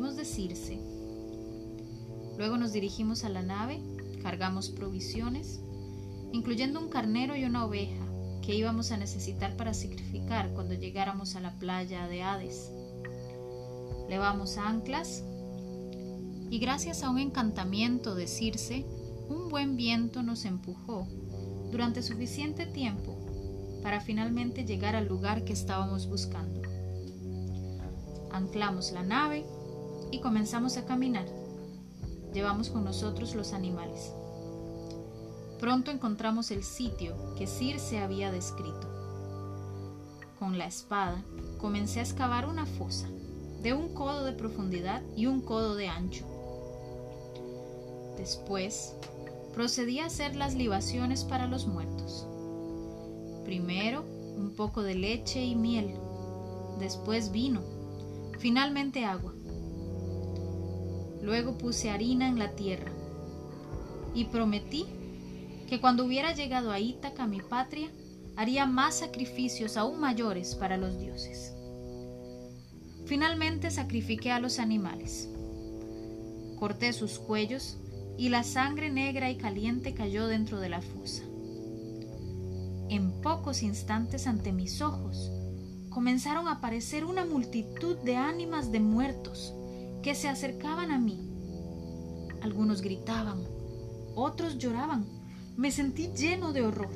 despedimos de Circe. Luego nos dirigimos a la nave, cargamos provisiones, incluyendo un carnero y una oveja que íbamos a necesitar para sacrificar cuando llegáramos a la playa de Hades. Levamos anclas y gracias a un encantamiento de Circe, un buen viento nos empujó durante suficiente tiempo para finalmente llegar al lugar que estábamos buscando. Anclamos la nave y comenzamos a caminar. Llevamos con nosotros los animales. Pronto encontramos el sitio que Circe había descrito. Con la espada comencé a excavar una fosa de un codo de profundidad y un codo de ancho. Después procedí a hacer las libaciones para los muertos. Primero un poco de leche y miel, después vino, finalmente agua. Luego puse harina en la tierra y prometí que cuando hubiera llegado a Ítaca, mi patria, haría más sacrificios aún mayores para los dioses. Finalmente sacrifiqué a los animales. Corté sus cuellos y la sangre negra y caliente cayó dentro de la fosa. En pocos instantes ante mis ojos comenzaron a aparecer una multitud de ánimas de muertos que se acercaban a mí. Algunos gritaban, otros lloraban. Me sentí lleno de horror.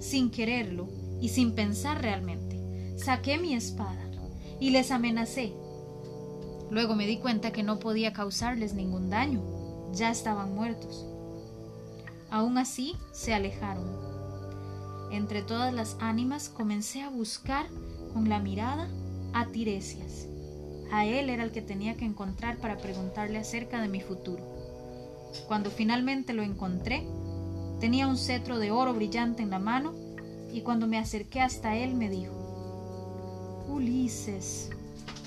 Sin quererlo y sin pensar realmente, saqué mi espada y les amenacé. Luego me di cuenta que no podía causarles ningún daño ya estaban muertos. Aún así se alejaron. Entre todas las ánimas comencé a buscar con la mirada a Tiresias. A él era el que tenía que encontrar para preguntarle acerca de mi futuro. Cuando finalmente lo encontré, tenía un cetro de oro brillante en la mano y cuando me acerqué hasta él me dijo, Ulises,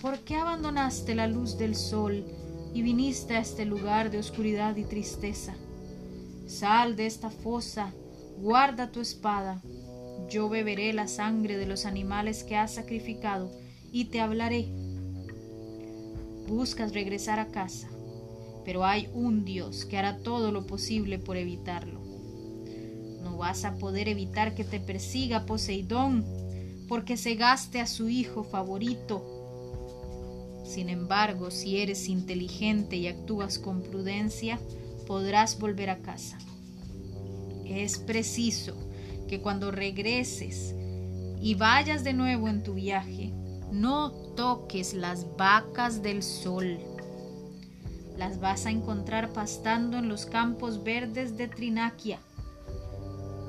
¿por qué abandonaste la luz del sol y viniste a este lugar de oscuridad y tristeza. Sal de esta fosa, guarda tu espada. Yo beberé la sangre de los animales que has sacrificado y te hablaré. Buscas regresar a casa, pero hay un Dios que hará todo lo posible por evitarlo. No vas a poder evitar que te persiga Poseidón, porque cegaste a su hijo favorito sin embargo, si eres inteligente y actúas con prudencia, podrás volver a casa. Es preciso que cuando regreses y vayas de nuevo en tu viaje, no toques las vacas del sol. Las vas a encontrar pastando en los campos verdes de Trinaquia.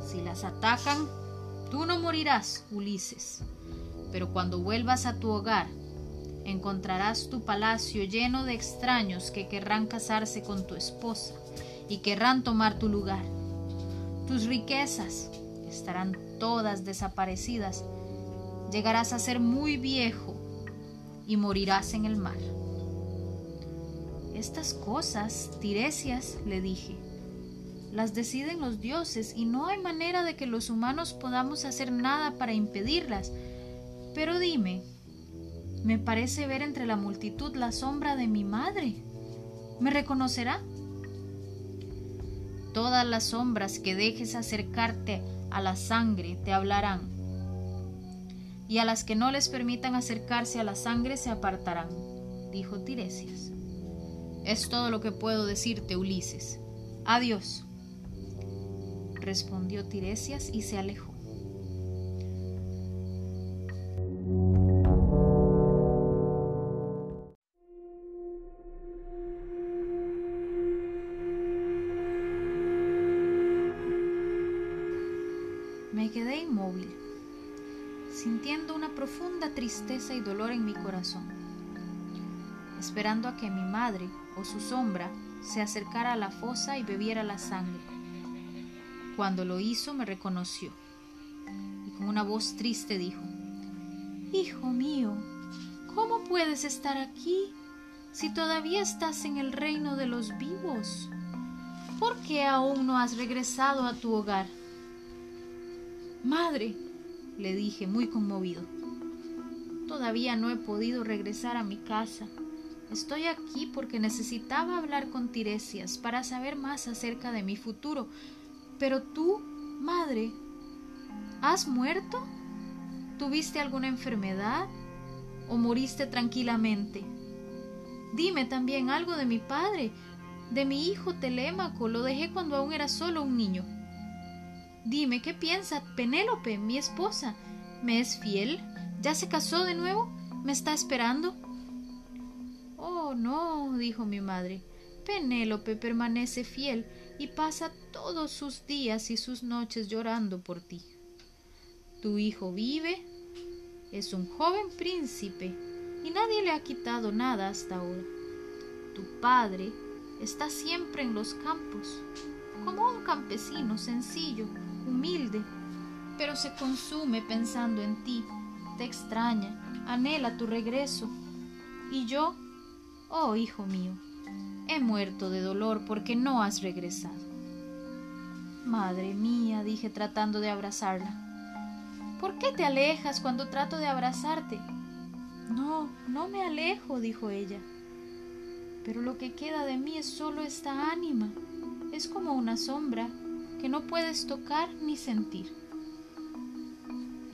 Si las atacan, tú no morirás, Ulises, pero cuando vuelvas a tu hogar encontrarás tu palacio lleno de extraños que querrán casarse con tu esposa y querrán tomar tu lugar. Tus riquezas estarán todas desaparecidas. Llegarás a ser muy viejo y morirás en el mar. Estas cosas, Tiresias, le dije, las deciden los dioses y no hay manera de que los humanos podamos hacer nada para impedirlas. Pero dime, me parece ver entre la multitud la sombra de mi madre. ¿Me reconocerá? Todas las sombras que dejes acercarte a la sangre te hablarán, y a las que no les permitan acercarse a la sangre se apartarán, dijo Tiresias. Es todo lo que puedo decirte, Ulises. Adiós, respondió Tiresias y se alejó. Sintiendo una profunda tristeza y dolor en mi corazón, esperando a que mi madre o su sombra se acercara a la fosa y bebiera la sangre. Cuando lo hizo me reconoció y con una voz triste dijo, Hijo mío, ¿cómo puedes estar aquí si todavía estás en el reino de los vivos? ¿Por qué aún no has regresado a tu hogar? Madre, le dije muy conmovido, todavía no he podido regresar a mi casa. Estoy aquí porque necesitaba hablar con Tiresias para saber más acerca de mi futuro. Pero tú, madre, ¿has muerto? ¿Tuviste alguna enfermedad? ¿O moriste tranquilamente? Dime también algo de mi padre, de mi hijo Telémaco, lo dejé cuando aún era solo un niño. Dime, ¿qué piensa Penélope, mi esposa? ¿Me es fiel? ¿Ya se casó de nuevo? ¿Me está esperando? Oh, no, dijo mi madre. Penélope permanece fiel y pasa todos sus días y sus noches llorando por ti. Tu hijo vive, es un joven príncipe y nadie le ha quitado nada hasta ahora. Tu padre está siempre en los campos, como un campesino sencillo, humilde, pero se consume pensando en ti, te extraña, anhela tu regreso. Y yo Oh, hijo mío, he muerto de dolor porque no has regresado. Madre mía, dije tratando de abrazarla. ¿Por qué te alejas cuando trato de abrazarte? No, no me alejo, dijo ella. Pero lo que queda de mí es solo esta ánima. Es como una sombra que no puedes tocar ni sentir.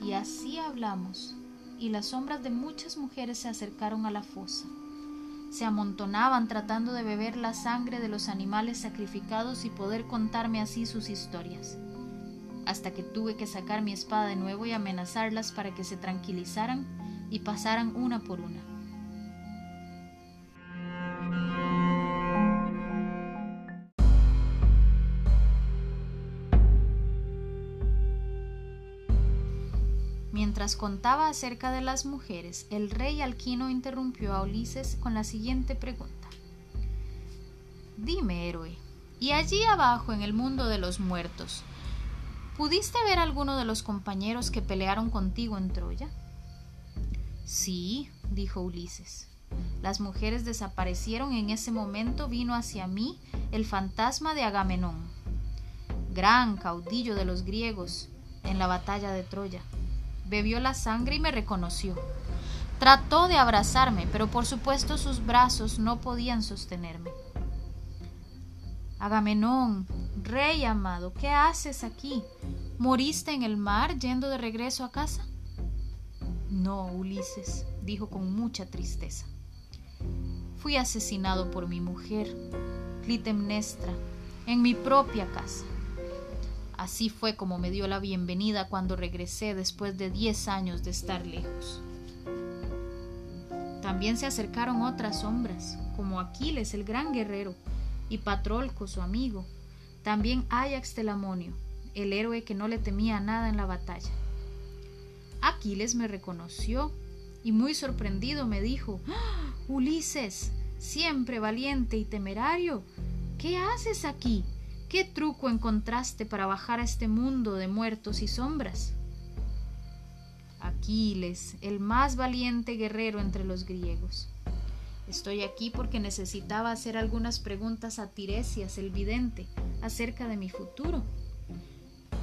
Y así hablamos, y las sombras de muchas mujeres se acercaron a la fosa se amontonaban tratando de beber la sangre de los animales sacrificados y poder contarme así sus historias, hasta que tuve que sacar mi espada de nuevo y amenazarlas para que se tranquilizaran y pasaran una por una. Mientras contaba acerca de las mujeres, el rey Alquino interrumpió a Ulises con la siguiente pregunta. Dime, héroe, y allí abajo en el mundo de los muertos, ¿pudiste ver alguno de los compañeros que pelearon contigo en Troya? Sí, dijo Ulises. Las mujeres desaparecieron y en ese momento vino hacia mí el fantasma de Agamenón, gran caudillo de los griegos en la batalla de Troya bebió la sangre y me reconoció. Trató de abrazarme, pero por supuesto sus brazos no podían sostenerme. Agamenón, rey amado, ¿qué haces aquí? ¿Moriste en el mar yendo de regreso a casa? No, Ulises, dijo con mucha tristeza. Fui asesinado por mi mujer, Clitemnestra, en mi propia casa. Así fue como me dio la bienvenida cuando regresé después de diez años de estar lejos. También se acercaron otras sombras, como Aquiles, el gran guerrero, y Patrolco, su amigo, también Ajax Telamonio, el héroe que no le temía nada en la batalla. Aquiles me reconoció y muy sorprendido me dijo, ¡Ah, Ulises, siempre valiente y temerario, ¿qué haces aquí? ¿Qué truco encontraste para bajar a este mundo de muertos y sombras? Aquiles, el más valiente guerrero entre los griegos. Estoy aquí porque necesitaba hacer algunas preguntas a Tiresias, el vidente, acerca de mi futuro.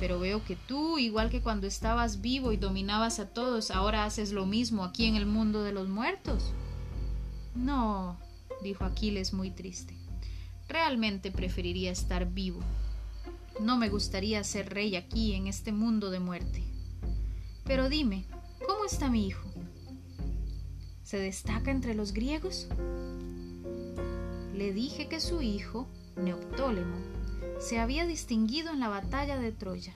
Pero veo que tú, igual que cuando estabas vivo y dominabas a todos, ahora haces lo mismo aquí en el mundo de los muertos. No, dijo Aquiles muy triste. Realmente preferiría estar vivo. No me gustaría ser rey aquí en este mundo de muerte. Pero dime, ¿cómo está mi hijo? ¿Se destaca entre los griegos? Le dije que su hijo, Neoptólemo, se había distinguido en la batalla de Troya,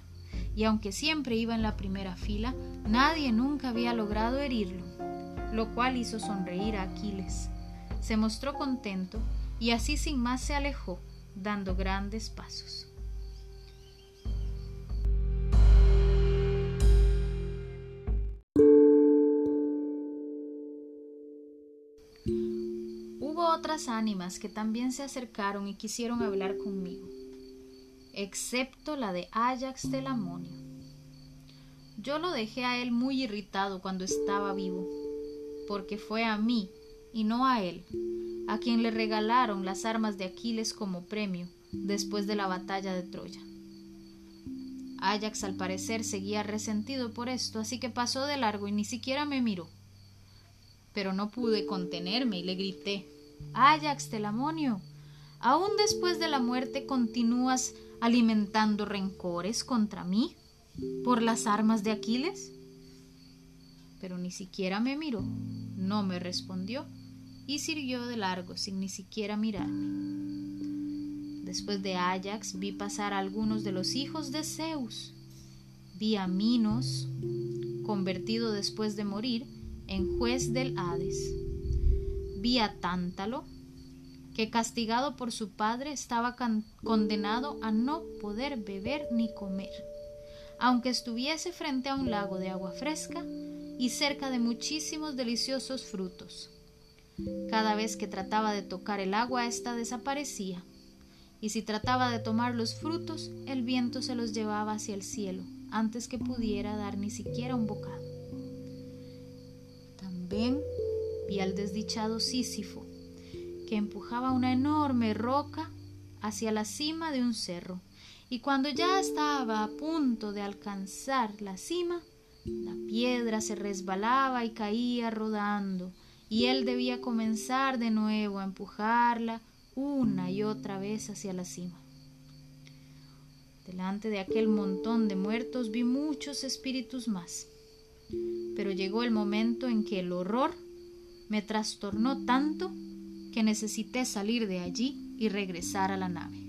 y aunque siempre iba en la primera fila, nadie nunca había logrado herirlo, lo cual hizo sonreír a Aquiles. Se mostró contento y así sin más se alejó, dando grandes pasos. Hubo otras ánimas que también se acercaron y quisieron hablar conmigo, excepto la de Ajax Telamonio. Yo lo dejé a él muy irritado cuando estaba vivo, porque fue a mí y no a él a quien le regalaron las armas de Aquiles como premio después de la batalla de Troya. Ajax al parecer seguía resentido por esto, así que pasó de largo y ni siquiera me miró. Pero no pude contenerme y le grité Ajax Telamonio, ¿aún después de la muerte continúas alimentando rencores contra mí por las armas de Aquiles? Pero ni siquiera me miró, no me respondió y siguió de largo sin ni siquiera mirarme. Después de Ajax vi pasar a algunos de los hijos de Zeus. Vi a Minos, convertido después de morir en juez del Hades. Vi a Tántalo, que castigado por su padre estaba condenado a no poder beber ni comer, aunque estuviese frente a un lago de agua fresca y cerca de muchísimos deliciosos frutos. Cada vez que trataba de tocar el agua, ésta desaparecía, y si trataba de tomar los frutos, el viento se los llevaba hacia el cielo, antes que pudiera dar ni siquiera un bocado. También vi al desdichado Sísifo, que empujaba una enorme roca hacia la cima de un cerro, y cuando ya estaba a punto de alcanzar la cima, la piedra se resbalaba y caía rodando, y él debía comenzar de nuevo a empujarla una y otra vez hacia la cima. Delante de aquel montón de muertos vi muchos espíritus más, pero llegó el momento en que el horror me trastornó tanto que necesité salir de allí y regresar a la nave.